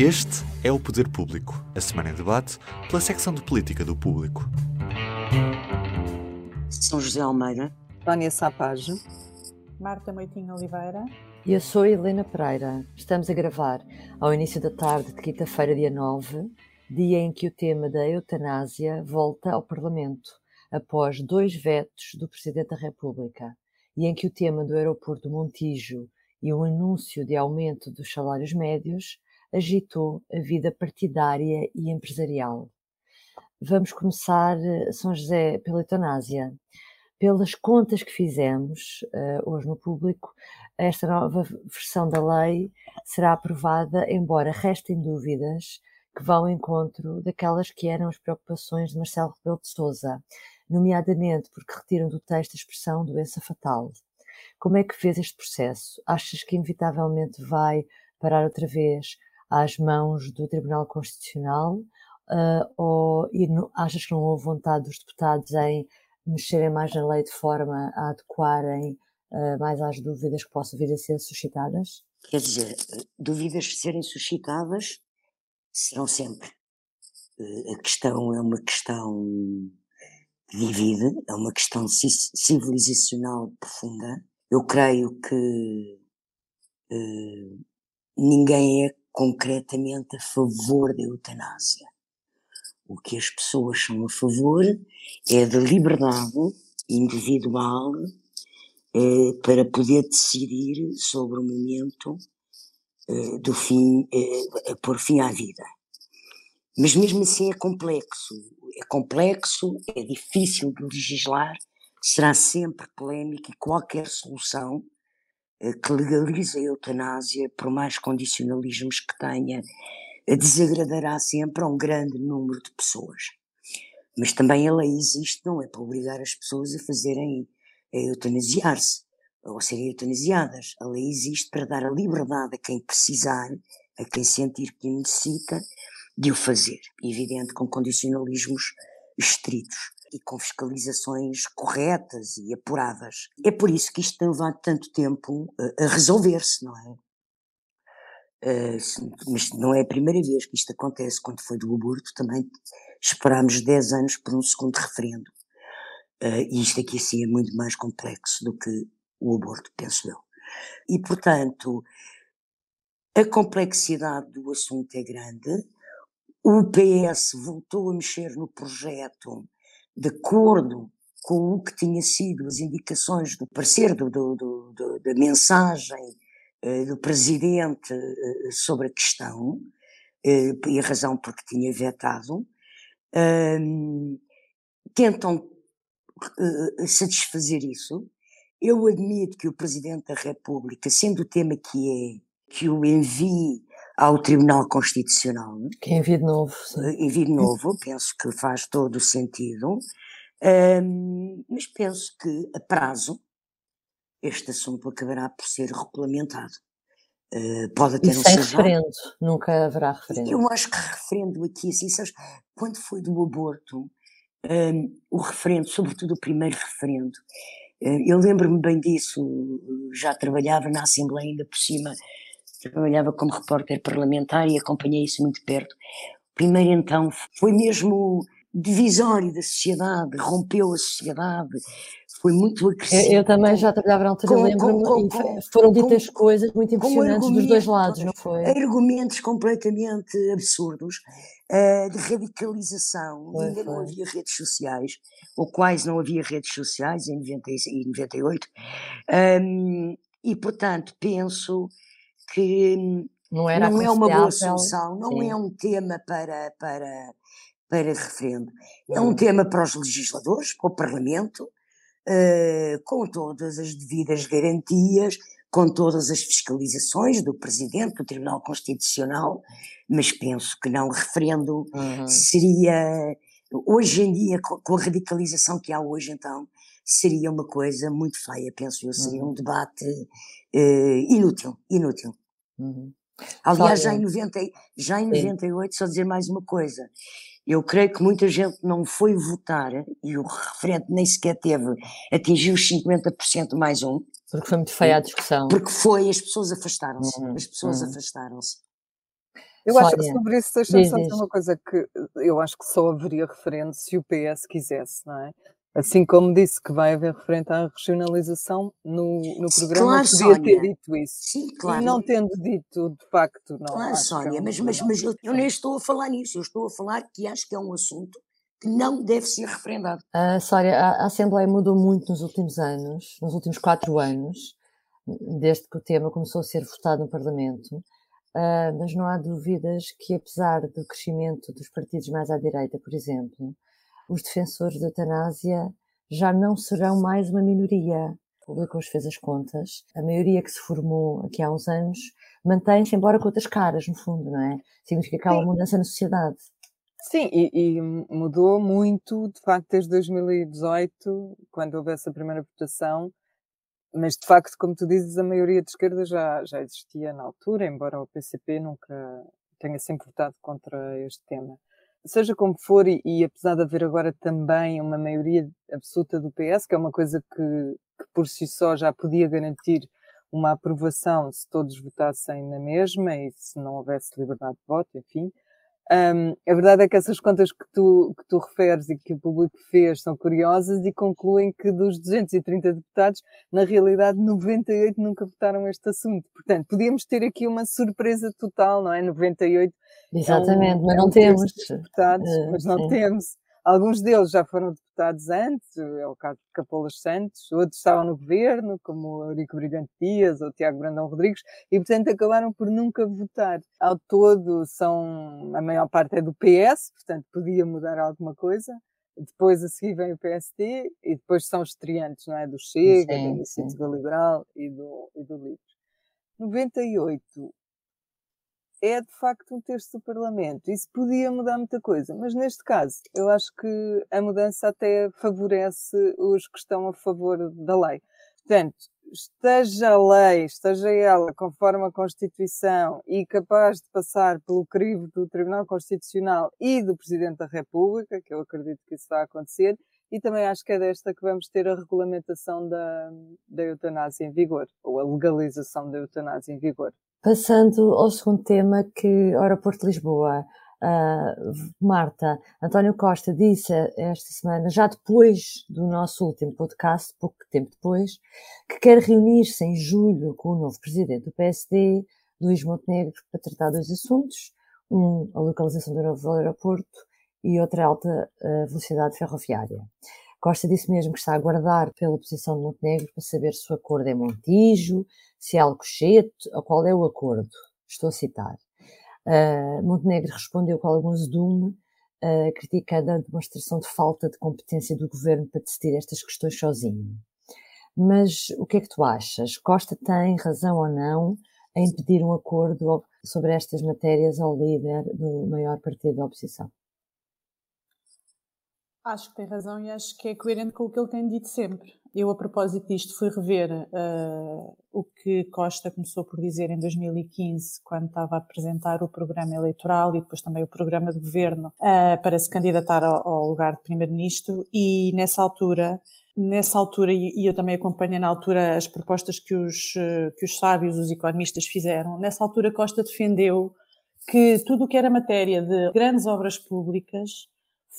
Este é o Poder Público, a semana em debate pela secção de política do público. São José Almeida, Tânia Sapage, Marta Moitinho Oliveira. E eu sou Helena Pereira. Estamos a gravar ao início da tarde de quinta-feira, dia 9, dia em que o tema da eutanásia volta ao Parlamento, após dois vetos do Presidente da República, e em que o tema do aeroporto Montijo e o anúncio de aumento dos salários médios agitou a vida partidária e empresarial. Vamos começar, São José, pela eutanásia. Pelas contas que fizemos uh, hoje no público, esta nova versão da lei será aprovada, embora restem dúvidas que vão ao encontro daquelas que eram as preocupações de Marcelo Rebelo de Sousa, nomeadamente porque retiram do texto a expressão doença fatal. Como é que vês este processo? Achas que inevitavelmente vai parar outra vez às mãos do Tribunal Constitucional uh, ou e achas que não houve vontade dos deputados em mexerem mais na lei de forma a adequarem uh, mais às dúvidas que possam vir a ser suscitadas? Quer dizer, dúvidas serem suscitadas serão sempre. Uh, a questão é uma questão que divide, é uma questão civilizacional profunda. Eu creio que ninguém é concretamente a favor da eutanásia. O que as pessoas são a favor é da liberdade individual eh, para poder decidir sobre o momento eh, do fim, eh, a pôr fim à vida. Mas mesmo assim é complexo. É complexo, é difícil de legislar, será sempre polémico e qualquer solução que legaliza a eutanásia, por mais condicionalismos que tenha, eh, desagradará sempre a um grande número de pessoas. Mas também a lei existe, não é para obrigar as pessoas a fazerem, a eutanasiar-se, ou serem eutanasiadas. A lei existe para dar a liberdade a quem precisar, a quem sentir que necessita, de o fazer. Evidente, com condicionalismos estritos e com fiscalizações corretas e apuradas. É por isso que isto tem levado tanto tempo a, a resolver-se, não é? Uh, mas não é a primeira vez que isto acontece. Quando foi do aborto, também esperámos 10 anos por um segundo referendo. Uh, e isto aqui assim é muito mais complexo do que o aborto, penso eu. E, portanto, a complexidade do assunto é grande. O PS voltou a mexer no projeto de acordo com o que tinha sido as indicações do parecer, do, do, do, da mensagem uh, do presidente uh, sobre a questão, uh, e a razão porque tinha vetado, ehm, tentam satisfazer isso. Eu admito que o presidente da República, sendo o tema que é, que o envie ao Tribunal Constitucional. Que envie de novo. Sim. De novo, penso que faz todo o sentido. Um, mas penso que, a prazo, este assunto acabará por ser regulamentado. Uh, pode até e não sem ser referendo, nunca haverá referendo. Eu acho que referendo aqui, assim, sabes, quando foi do aborto, um, o referendo, sobretudo o primeiro referendo, uh, eu lembro-me bem disso, já trabalhava na Assembleia ainda por cima, trabalhava como repórter parlamentar e acompanhei isso muito perto. Primeiro então foi mesmo divisório da sociedade, rompeu a sociedade, foi muito agressivo. Eu, eu também já trabalhava na altura, lembro-me, foram ditas com, coisas muito impressionantes dos dois lados, não foi? Argumentos completamente absurdos, uh, de radicalização, foi, ainda foi. não havia redes sociais, ou quase não havia redes sociais em 90, em 98, um, e portanto penso que não, era não é uma boa solução, não Sim. é um tema para, para, para referendo. É um tema para os legisladores, para o Parlamento, uh, com todas as devidas garantias, com todas as fiscalizações do Presidente, do Tribunal Constitucional, mas penso que não referendo uhum. seria, hoje em dia, com a radicalização que há hoje, então, seria uma coisa muito feia, penso eu, seria uhum. um debate inútil, inútil. Uhum. Aliás, já em, 90, já em 98, só dizer mais uma coisa, eu creio que muita gente não foi votar e o referente nem sequer teve, atingiu os 50% mais um. Porque foi muito feia a discussão. Porque foi, as pessoas afastaram-se. Uhum, as pessoas uhum. afastaram-se. Eu Sónia. acho que sobre isso, deixa-me só dizer uma coisa que eu acho que só haveria referente se o PS quisesse, não é? Assim como disse que vai haver referente à regionalização no, no programa, claro, podia Sónia. ter dito isso. Sim, claro. E não tendo dito, de facto, não. Claro, Sónia, é mas, mas, mas eu, eu nem estou a falar nisso, eu estou a falar que acho que é um assunto que não deve ser referendado. Uh, Sónia, a, a Assembleia mudou muito nos últimos anos, nos últimos quatro anos, desde que o tema começou a ser votado no Parlamento, uh, mas não há dúvidas que, apesar do crescimento dos partidos mais à direita, por exemplo, os defensores da eutanásia já não serão mais uma minoria. O público hoje fez as contas. A maioria que se formou aqui há uns anos mantém-se, embora com outras caras, no fundo, não é? Significa que há uma mudança na sociedade. Sim, e, e, mudou muito, de facto, desde 2018, quando houve essa primeira votação, mas de facto, como tu dizes, a maioria de esquerda já, já existia na altura, embora o PCP nunca tenha sempre votado contra este tema. Seja como for, e, e apesar de haver agora também uma maioria absoluta do PS, que é uma coisa que, que por si só já podia garantir uma aprovação se todos votassem na mesma e se não houvesse liberdade de voto, enfim, um, a verdade é que essas contas que tu, que tu referes e que o público fez são curiosas e concluem que dos 230 deputados, na realidade 98 nunca votaram este assunto. Portanto, podíamos ter aqui uma surpresa total, não é? 98 Exatamente, é um, mas não é um temos. Deputados, uh, mas não temos. Alguns deles já foram deputados antes, é o caso de Capolas Santos, outros estavam no governo, como Eurico Brilhante Dias ou o Tiago Brandão Rodrigues, e portanto acabaram por nunca votar. Ao todo, são, a maior parte é do PS, portanto podia mudar alguma coisa. Depois a seguir vem o PSD e depois são os estreantes, não é? Do Chega, sim, da Iniciativa Liberal e do, e do Livre. 98 é de facto um terço do Parlamento. Isso podia mudar muita coisa, mas neste caso eu acho que a mudança até favorece os que estão a favor da lei. Portanto, esteja a lei, esteja ela conforme a Constituição e capaz de passar pelo crivo do Tribunal Constitucional e do Presidente da República, que eu acredito que isso vai acontecer, e também acho que é desta que vamos ter a regulamentação da, da eutanásia em vigor, ou a legalização da eutanásia em vigor. Passando ao segundo tema, que Aeroporto de Lisboa. Uh, Marta, António Costa disse esta semana, já depois do nosso último podcast, pouco tempo depois, que quer reunir-se em julho com o novo presidente do PSD, Luís Montenegro, para tratar dois assuntos. Um, a localização do novo aeroporto e outra, alta uh, velocidade ferroviária. Costa disse mesmo que está a aguardar pela posição de Montenegro para saber se o acordo é Montijo, se é Alcochete ou qual é o acordo. Estou a citar. Uh, Montenegro respondeu com algum zedume, uh, criticando a demonstração de falta de competência do governo para decidir estas questões sozinho. Mas o que é que tu achas? Costa tem razão ou não em pedir um acordo sobre estas matérias ao líder do maior partido da oposição? Acho que tem razão e acho que é coerente com o que ele tem dito sempre. Eu, a propósito disto, fui rever uh, o que Costa começou por dizer em 2015, quando estava a apresentar o programa eleitoral e depois também o programa de governo uh, para se candidatar ao, ao lugar de primeiro-ministro. E nessa altura, nessa altura, e eu também acompanhei na altura as propostas que os, uh, que os sábios, os economistas fizeram, nessa altura Costa defendeu que tudo o que era matéria de grandes obras públicas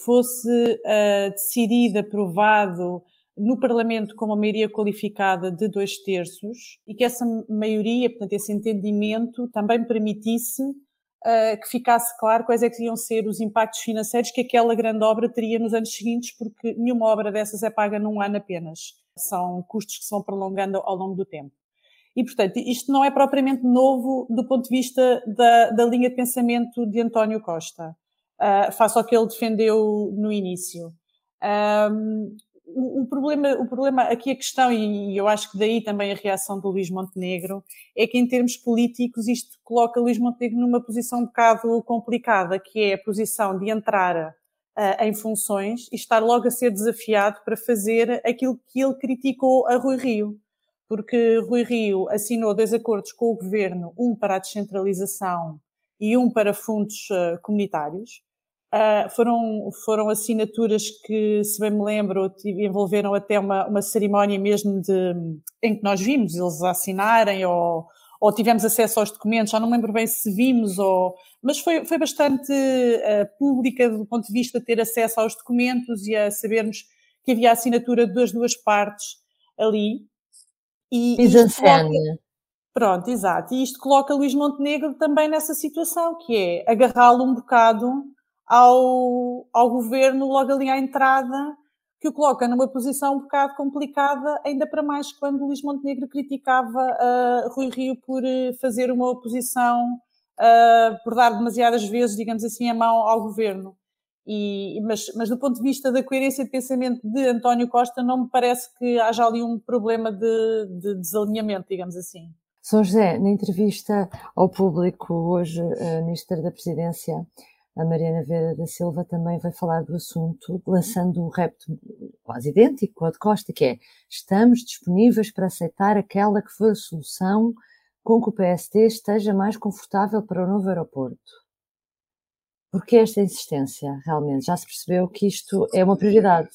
fosse uh, decidido, aprovado no Parlamento com uma maioria qualificada de dois terços e que essa maioria, portanto, esse entendimento também permitisse uh, que ficasse claro quais é que iam ser os impactos financeiros que aquela grande obra teria nos anos seguintes, porque nenhuma obra dessas é paga num ano apenas. São custos que se vão prolongando ao longo do tempo. E, portanto, isto não é propriamente novo do ponto de vista da, da linha de pensamento de António Costa uh, face ao que ele defendeu no início. Um, o, problema, o problema aqui a questão, e eu acho que daí também a reação do Luís Montenegro, é que em termos políticos isto coloca Luís Montenegro numa posição um bocado complicada, que é a posição de entrar uh, em funções e estar logo a ser desafiado para fazer aquilo que ele criticou a Rui Rio. Porque Rui Rio assinou dois acordos com o governo, um para a descentralização e um para fundos uh, comunitários, Uh, foram, foram assinaturas que, se bem me lembro, envolveram até uma, uma cerimónia mesmo de, em que nós vimos eles assinarem ou, ou tivemos acesso aos documentos, já não me lembro bem se vimos, ou, mas foi, foi bastante uh, pública do ponto de vista de ter acesso aos documentos e a sabermos que havia assinatura das duas partes ali. E, Pronto, exato. E isto coloca Luís Montenegro também nessa situação, que é agarrá-lo um bocado ao, ao governo logo ali à entrada, que o coloca numa posição um bocado complicada, ainda para mais quando Luís Montenegro criticava uh, Rui Rio por uh, fazer uma oposição, uh, por dar demasiadas vezes, digamos assim, a mão ao governo. E, mas, mas do ponto de vista da coerência de pensamento de António Costa, não me parece que haja ali um problema de, de desalinhamento, digamos assim. São José, na entrevista ao público hoje, a Ministra da Presidência a Mariana Vera da Silva também vai falar do assunto, lançando um repto quase idêntico ao de Costa, que é estamos disponíveis para aceitar aquela que for a solução com que o PSD esteja mais confortável para o novo aeroporto. Por que esta insistência, realmente? Já se percebeu que isto é uma prioridade?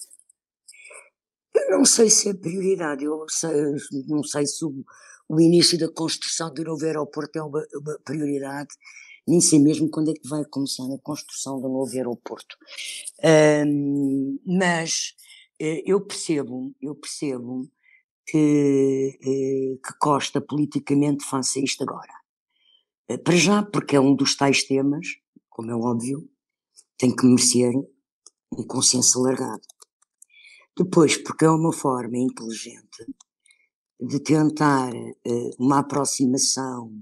Eu não sei se é prioridade, eu sei, não sei se o, o, início da construção do novo aeroporto é uma, uma prioridade nem sei mesmo quando é que vai começar a construção do novo aeroporto. Um, mas eh, eu percebo, eu percebo que, eh, que Costa politicamente faça isto agora. Eh, para já, porque é um dos tais temas, como é óbvio, tem que merecer um consenso alargado. Depois, porque é uma forma inteligente de tentar uma aproximação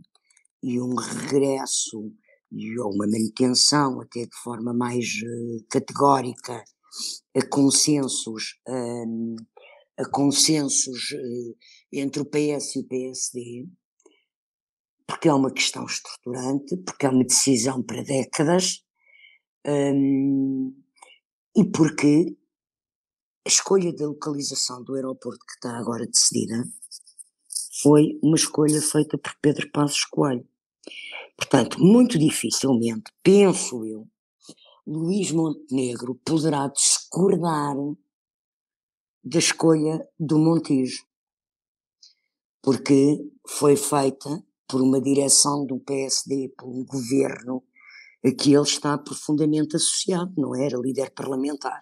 e um regresso e uma manutenção até de forma mais uh, categórica a consensos a consensos uh, entre o PS e o PSD porque é uma questão estruturante porque é uma decisão para décadas um, e porque a escolha da localização do aeroporto que está agora decidida foi uma escolha feita por Pedro Passos Coelho Portanto, muito dificilmente, penso eu, Luís Montenegro poderá discordar da escolha do Montijo, porque foi feita por uma direção do PSD, por um governo a que ele está profundamente associado, não era líder parlamentar.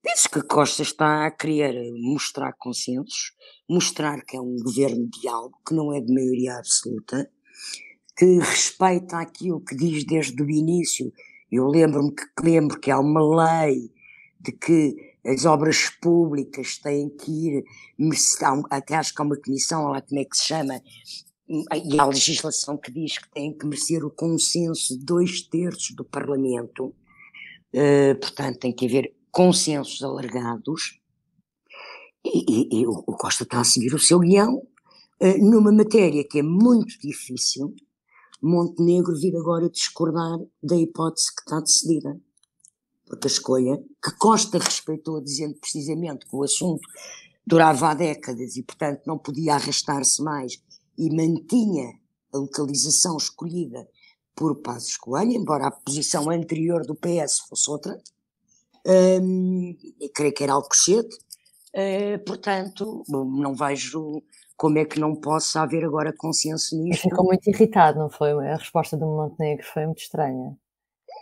Penso que Costa está a querer mostrar consensos, mostrar que é um governo de algo que não é de maioria absoluta, que respeita aquilo que diz desde o início. Eu lembro-me que lembro que há uma lei de que as obras públicas têm que ir, até acho que há uma comissão, lá como é que se chama, e há legislação que diz que têm que merecer o consenso de dois terços do Parlamento, uh, portanto tem que haver consensos alargados, e, e, e o Costa está a seguir o seu guião uh, numa matéria que é muito difícil, Montenegro vir agora discordar da hipótese que está decidida. Porque a escolha, que Costa respeitou, dizendo precisamente que o assunto durava há décadas e, portanto, não podia arrastar-se mais e mantinha a localização escolhida por Passos Coelho, embora a posição anterior do PS fosse outra, hum, creio que era Alcochete, uh, portanto, não vejo como é que não possa haver agora consenso nisto? Ficou muito irritado, não foi? A resposta do Montenegro foi muito estranha.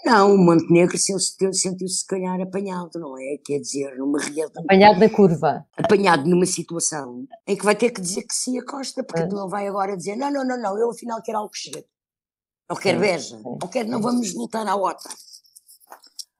Não, o Montenegro sentiu-se se calhar apanhado, não é? Quer dizer, numa realidade. Apanhado na curva. Apanhado numa situação em que vai ter que dizer que sim a Costa, porque é. não vai agora dizer não, não, não, não, eu afinal quero algo cheio. Ou quero Beja, ou quero não vamos voltar à OTA.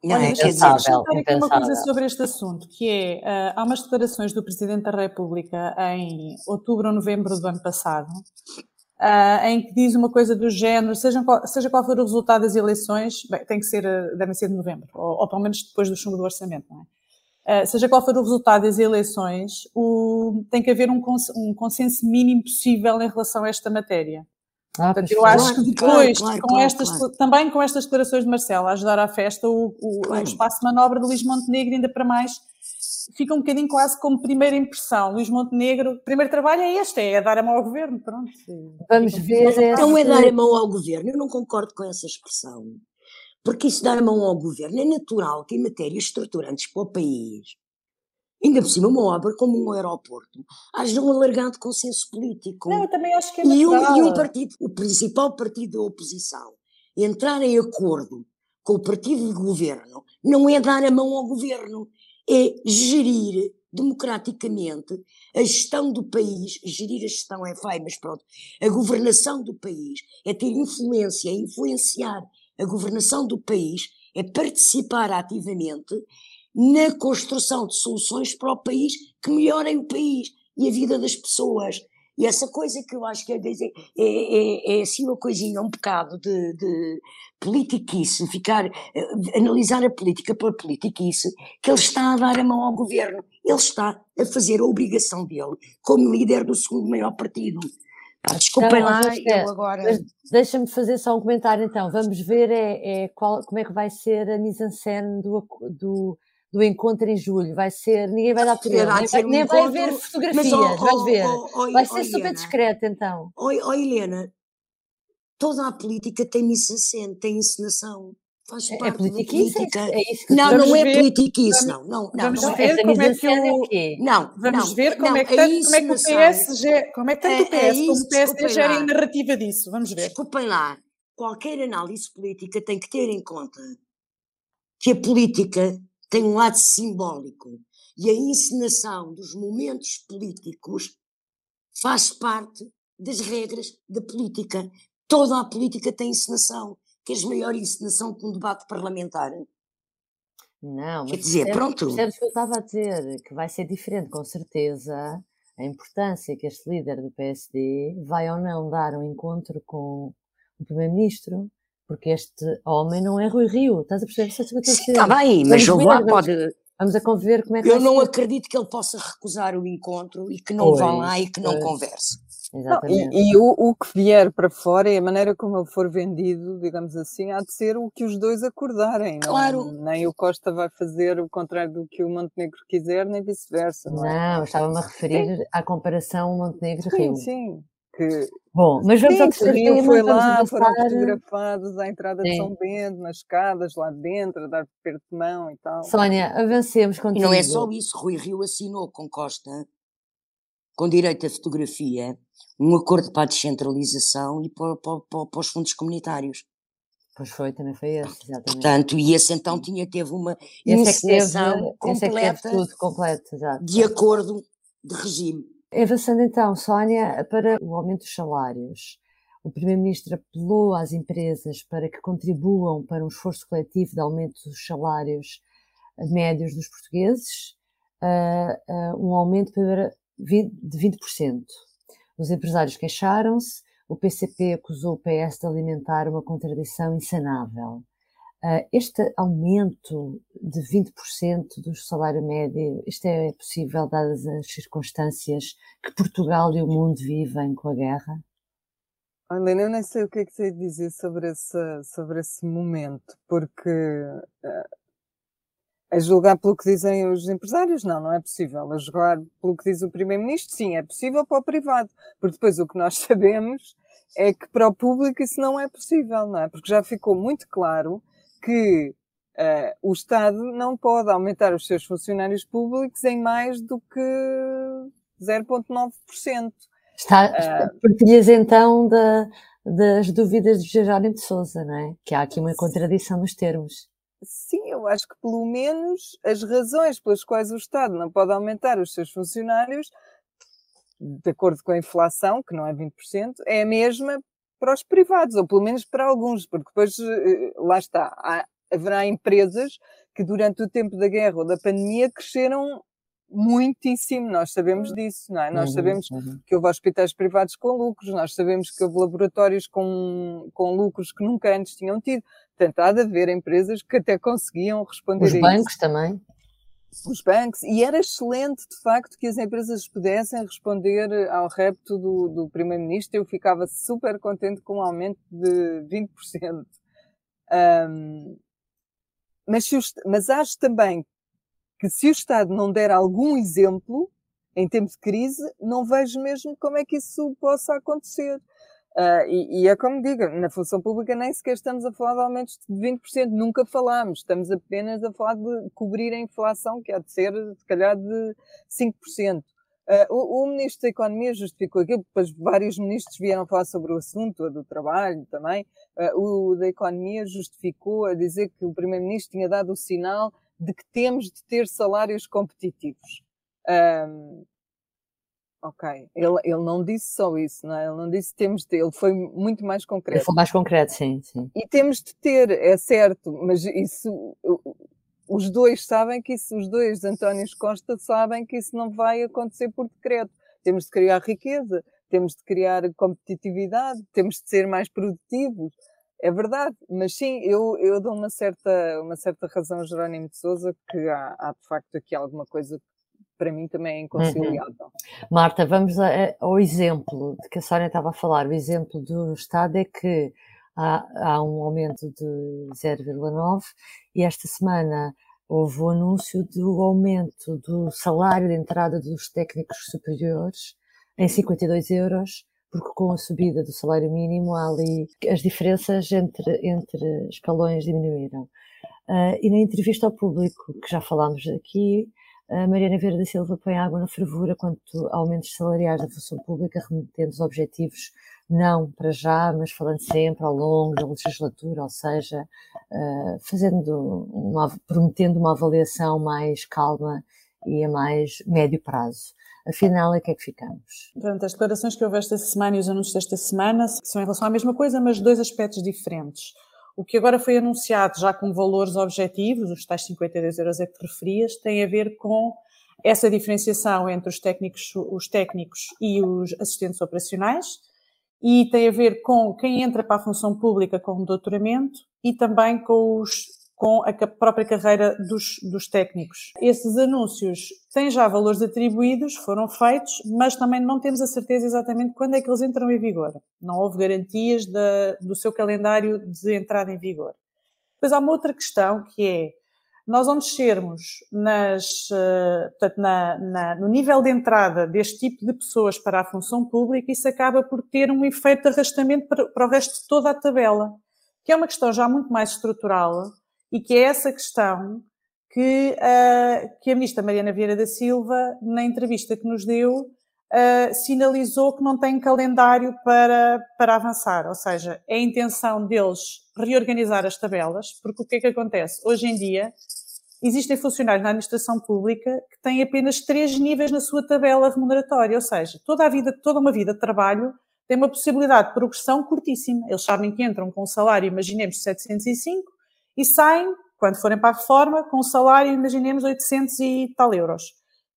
Não, Olha, é, deixa eu aqui uma coisa sobre este assunto, que é, uh, há umas declarações do Presidente da República em outubro ou novembro do ano passado, uh, em que diz uma coisa do género, seja qual, seja qual for o resultado das eleições, bem, tem que ser, uh, devem ser de novembro, ou, ou, pelo menos depois do chumbo do orçamento, não é? Uh, seja qual for o resultado das eleições, o, tem que haver um, cons um consenso mínimo possível em relação a esta matéria. Ah, Portanto, eu acho que depois, claro, claro, com claro, estas, também com estas declarações de Marcelo, a ajudar à festa, o, o, o espaço de manobra de Luís Montenegro, ainda para mais, fica um bocadinho quase como primeira impressão. Luís Montenegro, o primeiro trabalho é este, é dar a mão ao governo, pronto. Vamos ver. Não é dar a mão ao governo, eu não concordo com essa expressão. Porque isso dar a mão ao governo é natural que em matérias estruturantes para o país, ainda por cima uma obra como um aeroporto, haja um alargado consenso político. Não, eu também acho que é e um, e um partido, o principal partido da oposição, entrar em acordo com o partido de governo, não é dar a mão ao governo, é gerir democraticamente a gestão do país, gerir a gestão é feio, mas pronto, a governação do país é ter influência, é influenciar a governação do país, é participar ativamente na construção de soluções para o país que melhorem o país e a vida das pessoas. E essa coisa que eu acho que é, é, é, é assim uma coisinha, um bocado de, de politiquice, ficar, uh, analisar a política pela politiquice, que ele está a dar a mão ao governo. Ele está a fazer a obrigação dele como líder do segundo maior partido. Ah, desculpem lá, eu agora. Deixa-me fazer só um comentário então. Vamos ver é, é qual, como é que vai ser a mise-en-scène do, do, do encontro em julho. Vai ser, ninguém vai dar por ele, nem, vai, um nem vai haver fotografias, mas, oh, vais ver. Oh, oh, vai ser super discreto então. Oi, oh, Helena, toda a política tem mise-en-scène, tem encenação. Faz é, é política. É isso que não, não é politiquice, não. não, vamos não, ver como é que o... Não, vamos ver como, é que tanto, como é que o PS, como é que tanto o PS é, como o PSD gerem a narrativa disso. Vamos ver. Desculpem lá. Qualquer análise política tem que ter em conta que a política tem um lado simbólico e a encenação dos momentos políticos faz parte das regras da política. Toda a política tem encenação Queres maior encenação que um debate parlamentar? Não, mas Quer dizer, percebes, pronto. Percebes que eu estava a dizer? Que vai ser diferente, com certeza, a importância que este líder do PSD vai ou não dar um encontro com o Primeiro-Ministro, porque este homem não é Rui Rio. Estás a perceber? Sim, está bem, mas vamos lá pode. Vamos a conviver como é que Eu não ser. acredito que ele possa recusar o encontro e que não pois, vá lá e que não pois. converse. Exatamente. e, e o, o, que vier para fora e a maneira como ele for vendido, digamos assim, há de ser o que os dois acordarem. Claro. Não, nem o Costa vai fazer o contrário do que o Montenegro quiser, nem vice-versa. Não, é? não estava-me a referir sim. à comparação Montenegro-Rio. Sim, sim. Que, Bom, mas vamos sim, ao terceiro Rio foi lá, foram fotografados à entrada sim. de São Bento, nas escadas, lá dentro, a dar perto de mão e tal. Sónia, avancemos contigo. E não é só isso, Rui Rio assinou com Costa, com direito à fotografia, um acordo para a descentralização e para, para, para, para os fundos comunitários. Pois foi, também foi esse, exatamente. Portanto, e esse então tinha, teve uma encenação é completa é tudo completo, exato. de acordo de regime. Avançando então, Sónia, para o aumento dos salários. O Primeiro-Ministro apelou às empresas para que contribuam para um esforço coletivo de aumento dos salários médios dos portugueses, uh, uh, um aumento para 20, de 20%. Os empresários queixaram-se, o PCP acusou o PS de alimentar uma contradição insanável. Uh, este aumento de 20% do salário médio, isto é possível dadas as circunstâncias que Portugal e o mundo vivem com a guerra? Helena, eu nem sei o que é que sei dizer sobre esse, sobre esse momento, porque uh, a julgar pelo que dizem os empresários, não, não é possível. A julgar pelo que diz o Primeiro-Ministro, sim, é possível para o privado. Porque depois o que nós sabemos é que para o público isso não é possível, não é? Porque já ficou muito claro que uh, o Estado não pode aumentar os seus funcionários públicos em mais do que 0,9%. Está, uh, partilhas então da, das dúvidas de Jerónimo de Souza, não é? Que há aqui uma contradição nos termos. Sim, eu acho que pelo menos as razões pelas quais o Estado não pode aumentar os seus funcionários, de acordo com a inflação, que não é 20%, é a mesma para os privados, ou pelo menos para alguns, porque depois, eh, lá está, há, haverá empresas que durante o tempo da guerra ou da pandemia cresceram muitíssimo, nós sabemos disso, não é? Nós uhum, sabemos uhum. que houve hospitais privados com lucros, nós sabemos que houve laboratórios com, com lucros que nunca antes tinham tido. Portanto, há de haver empresas que até conseguiam responder Os a bancos também. Os bancos, e era excelente, de facto, que as empresas pudessem responder ao repto do, do Primeiro-Ministro. Eu ficava super contente com um aumento de 20%. Um, mas, o, mas acho também que se o Estado não der algum exemplo, em tempo de crise, não vejo mesmo como é que isso possa acontecer. Uh, e, e, é como digo, na função pública nem sequer estamos a falar de aumentos de 20%, nunca falámos, estamos apenas a falar de cobrir a inflação, que há de ser, se calhar, de 5%. Uh, ah, o, o, Ministro da Economia justificou aquilo, depois vários ministros vieram falar sobre o assunto, a do trabalho também. Uh, o da Economia justificou a dizer que o Primeiro-Ministro tinha dado o sinal de que temos de ter salários competitivos. Ok, ele, ele não disse só isso, não é? Ele não disse temos de, ele foi muito mais concreto. Ele foi mais concreto, sim, sim. E temos de ter, é certo, mas isso, os dois sabem que isso, os dois, António Costa, sabem que isso não vai acontecer por decreto. Temos de criar riqueza, temos de criar competitividade, temos de ser mais produtivos. É verdade, mas sim, eu, eu dou uma certa, uma certa razão a Jerónimo de Souza que há, há de facto aqui alguma coisa para mim também é uhum. inconciliável. Uhum. Marta, vamos ao exemplo de que a Sónia estava a falar. O exemplo do Estado é que há, há um aumento de 0,9 e esta semana houve o anúncio do aumento do salário de entrada dos técnicos superiores em 52 euros, porque com a subida do salário mínimo há ali as diferenças entre, entre escalões diminuíram. Uh, e na entrevista ao público, que já falámos aqui, a Mariana Vieira da Silva põe água na fervura quanto a aumentos salariais da função pública, remetendo os objetivos não para já, mas falando sempre ao longo da legislatura, ou seja, uh, fazendo uma, prometendo uma avaliação mais calma e a mais médio prazo. Afinal, é que é que ficamos? Portanto, as declarações que houve esta semana e os anúncios desta semana são em relação à mesma coisa, mas dois aspectos diferentes. O que agora foi anunciado já com valores objetivos, os tais 52 euros a que te referias, tem a ver com essa diferenciação entre os técnicos, os técnicos e os assistentes operacionais e tem a ver com quem entra para a função pública com doutoramento e também com os com a própria carreira dos, dos técnicos. Esses anúncios têm já valores atribuídos, foram feitos, mas também não temos a certeza exatamente quando é que eles entram em vigor. Não houve garantias de, do seu calendário de entrada em vigor. Depois há uma outra questão que é, nós ao descermos nas, eh, portanto, na, na, no nível de entrada deste tipo de pessoas para a função pública, isso acaba por ter um efeito de arrastamento para, para o resto de toda a tabela, que é uma questão já muito mais estrutural, e que é essa questão que, uh, que a ministra Mariana Vieira da Silva, na entrevista que nos deu, uh, sinalizou que não tem calendário para, para avançar. Ou seja, é a intenção deles reorganizar as tabelas, porque o que é que acontece? Hoje em dia, existem funcionários na administração pública que têm apenas três níveis na sua tabela remuneratória, ou seja, toda a vida, toda uma vida de trabalho tem uma possibilidade de progressão curtíssima. Eles sabem que entram com um salário, imaginemos, 705, e saem, quando forem para a reforma, com um salário, imaginemos, 800 e tal euros.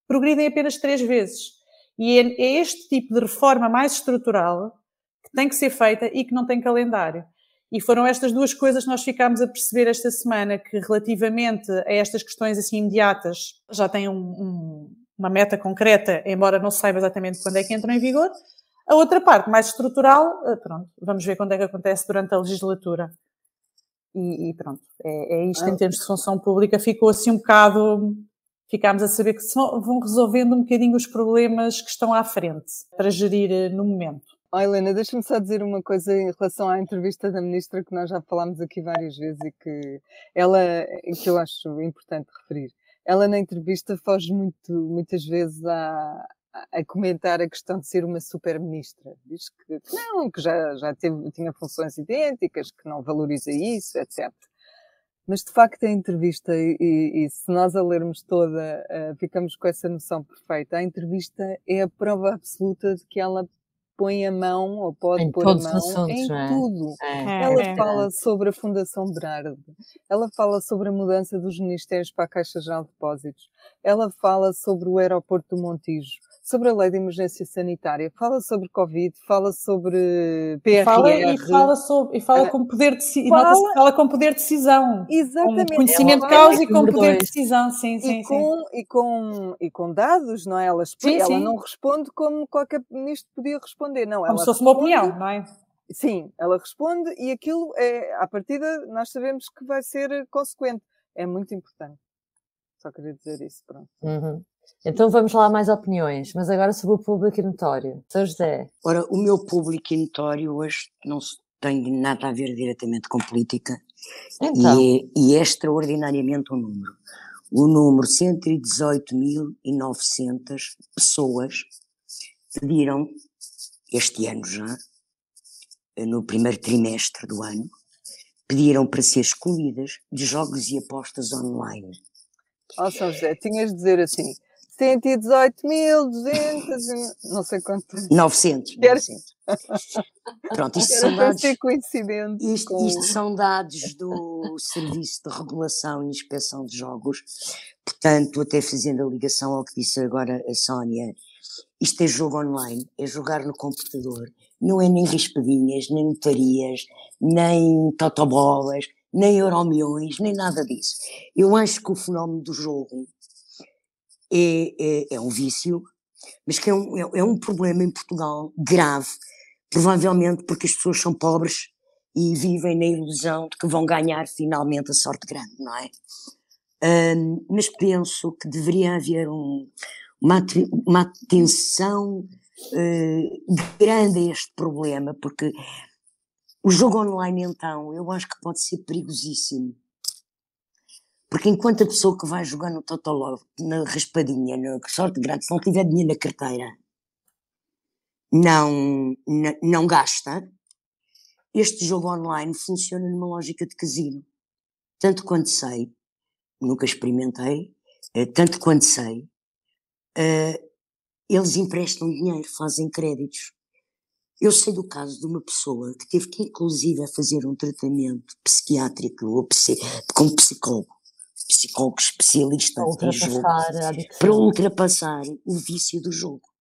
Progridem apenas três vezes. E é, é este tipo de reforma mais estrutural que tem que ser feita e que não tem calendário. E foram estas duas coisas que nós ficámos a perceber esta semana, que relativamente a estas questões assim imediatas já têm um, um, uma meta concreta, embora não se saiba exatamente quando é que entram em vigor. A outra parte, mais estrutural, eh, pronto, vamos ver quando é que acontece durante a legislatura. E, e pronto, é, é isto ah. em termos de função pública. Ficou assim um bocado. Ficámos a saber que vão resolvendo um bocadinho os problemas que estão à frente para gerir eh, no momento. Oh, Helena, deixa-me só dizer uma coisa em relação à entrevista da ministra que nós já falámos aqui várias vezes e que ela, que eu acho importante referir. Ela na entrevista foge muito, muitas vezes à, a comentar a questão de ser uma super-ministra. Diz que, que, não, que já, já teve, tinha funções idênticas, que não valoriza isso, etc. Mas de facto a entrevista, e, e, e se nós a lermos toda, uh, ficamos com essa noção perfeita. A entrevista é a prova absoluta de que ela põe a mão, ou pode em pôr a mão, assuntos, em é? tudo. É. Ela é. fala sobre a Fundação Berardo, ela fala sobre a mudança dos ministérios para a Caixa Geral de Depósitos, ela fala sobre o aeroporto do Montijo, sobre a lei de emergência sanitária, fala sobre Covid, fala sobre PRR. Fala e fala, sobre, e fala com poder de fala, fala com poder de decisão. Exatamente. Com conhecimento de causa e com poder de decisão, sim, sim, e com, sim. E com, e com dados, não é? Ela, sim, ela sim. não responde como qualquer ministro podia responder, não. Como se fosse uma opinião, não é? Sim, ela responde e aquilo é, à partida, nós sabemos que vai ser consequente. É muito importante. Só queria dizer isso, pronto. Uhum. Então vamos lá mais opiniões, mas agora sobre o público e notório. São José. Ora, o meu público e notório hoje não tem nada a ver diretamente com política então. e, é, e é extraordinariamente um número. O número 118.900 pessoas pediram, este ano já, no primeiro trimestre do ano, pediram para ser excluídas de jogos e apostas online. Ó oh, São José, tinhas de dizer assim, 118.200, não sei quanto. 900. 900. Pronto, isto são dados. Isto, isto são dados do Serviço de Regulação e Inspeção de Jogos. Portanto, até fazendo a ligação ao que disse agora a Sónia, isto é jogo online, é jogar no computador. Não é nem raspadinhas, nem notarias, nem totobolas, nem euromilhões, nem nada disso. Eu acho que o fenómeno do jogo é, é, é um vício, mas que é um, é, é um problema em Portugal grave, provavelmente porque as pessoas são pobres e vivem na ilusão de que vão ganhar finalmente a sorte grande, não é? Um, mas penso que deveria haver um, uma, uma atenção uh, grande a este problema, porque o jogo online, então, eu acho que pode ser perigosíssimo. Porque enquanto a pessoa que vai jogar no Totoló, na raspadinha, na sorte se não tiver dinheiro na carteira, não, não, gasta, este jogo online funciona numa lógica de casino. Tanto quanto sei, nunca experimentei, eh, tanto quanto sei, uh, eles emprestam dinheiro, fazem créditos. Eu sei do caso de uma pessoa que teve que, inclusive, fazer um tratamento psiquiátrico ou com um psicólogo psicólogo especialista em jogo para ultrapassar o vício do jogo.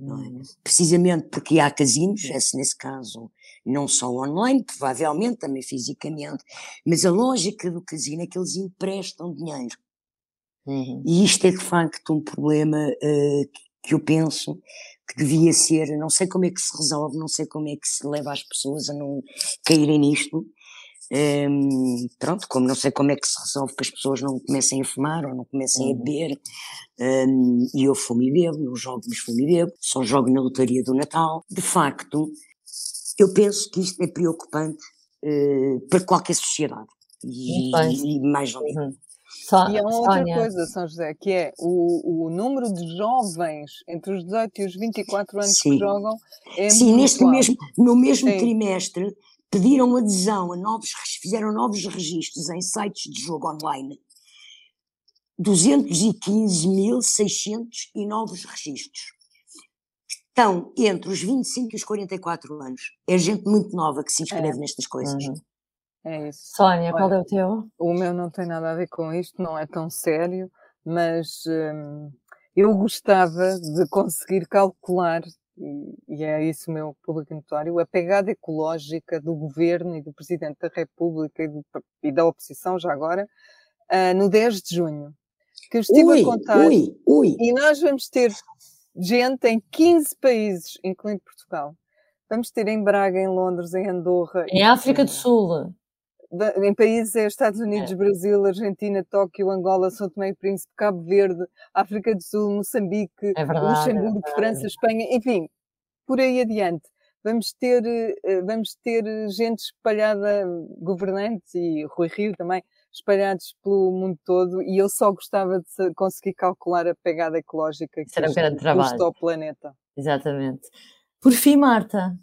É? Precisamente porque há casinos, esse nesse caso não só online, provavelmente também fisicamente, mas a lógica do casino é que eles emprestam dinheiro. Uhum. E isto é de facto um problema uh, que eu penso que devia ser, não sei como é que se resolve, não sei como é que se leva as pessoas a não caírem nisto, um, pronto, como não sei como é que se resolve que as pessoas não comecem a fumar ou não comecem uhum. a beber, um, e eu fumo e bebo, não jogo, mas fumo e bebo, só jogo na lotaria do Natal. De facto, eu penso que isto é preocupante uh, para qualquer sociedade. E, e mais não digo. Uhum. Só, e há uma outra Sónia. coisa, São José, que é o, o número de jovens entre os 18 e os 24 anos Sim. que jogam é Sim, neste mesmo, no mesmo Sim. trimestre pediram adesão a novos, fizeram novos registros em sites de jogo online. 215.600 e novos registros. Estão entre os 25 e os 44 anos. É gente muito nova que se inscreve é. nestas coisas. Uhum. É isso. Sónia, qual é o teu? O meu não tem nada a ver com isto, não é tão sério, mas hum, eu gostava de conseguir calcular e, e é isso o meu público notório, a pegada ecológica do governo e do Presidente da República e, do, e da oposição, já agora, uh, no 10 de junho. Que eu estive ui, a contar. Ui, ui. E nós vamos ter gente em 15 países, incluindo Portugal. Vamos ter em Braga, em Londres, em Andorra. Em África do Sul em países é Estados Unidos, é. Brasil, Argentina, Tóquio, Angola, São Tomé e Príncipe, Cabo Verde, África do Sul, Moçambique, é verdade, Luxemburgo, é França, Espanha, enfim, por aí adiante. Vamos ter, eh, vamos ter gente espalhada, governantes e Rui Rio também, espalhados pelo mundo todo e eu só gostava de conseguir calcular a pegada ecológica que Será um custa ao planeta. Exatamente. Por fim, Marta,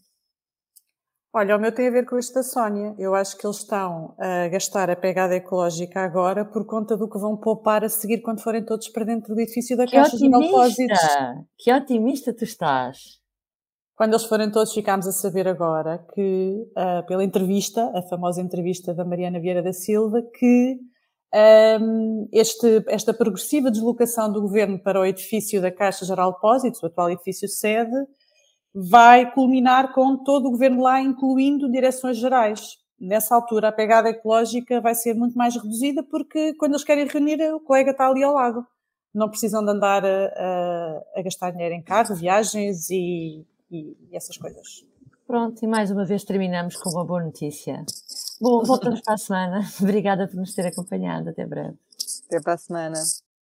Olha, o meu tem a ver com isto da Sónia. Eu acho que eles estão a gastar a pegada ecológica agora por conta do que vão poupar a seguir quando forem todos para dentro do edifício da que Caixa otimista. de Depósitos. Que otimista tu estás! Quando eles forem todos, ficámos a saber agora que, uh, pela entrevista, a famosa entrevista da Mariana Vieira da Silva, que Um, este, esta progressiva deslocação do governo para o edifício da Caixa Geral de Depósitos, o atual edifício sede, vai culminar com todo o governo lá, incluindo direções gerais. Nessa altura, a pegada ecológica vai ser muito mais reduzida, porque quando eles querem reunir, o colega está ali ao lado. Não precisam de andar a, a, a gastar dinheiro em carro, viagens e, e, e essas coisas. Pronto, e mais uma vez terminamos com uma boa notícia. Bom, voltamos para a semana. Obrigada por nos ter acompanhado. Até breve. Até para a semana.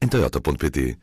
em toyota.pt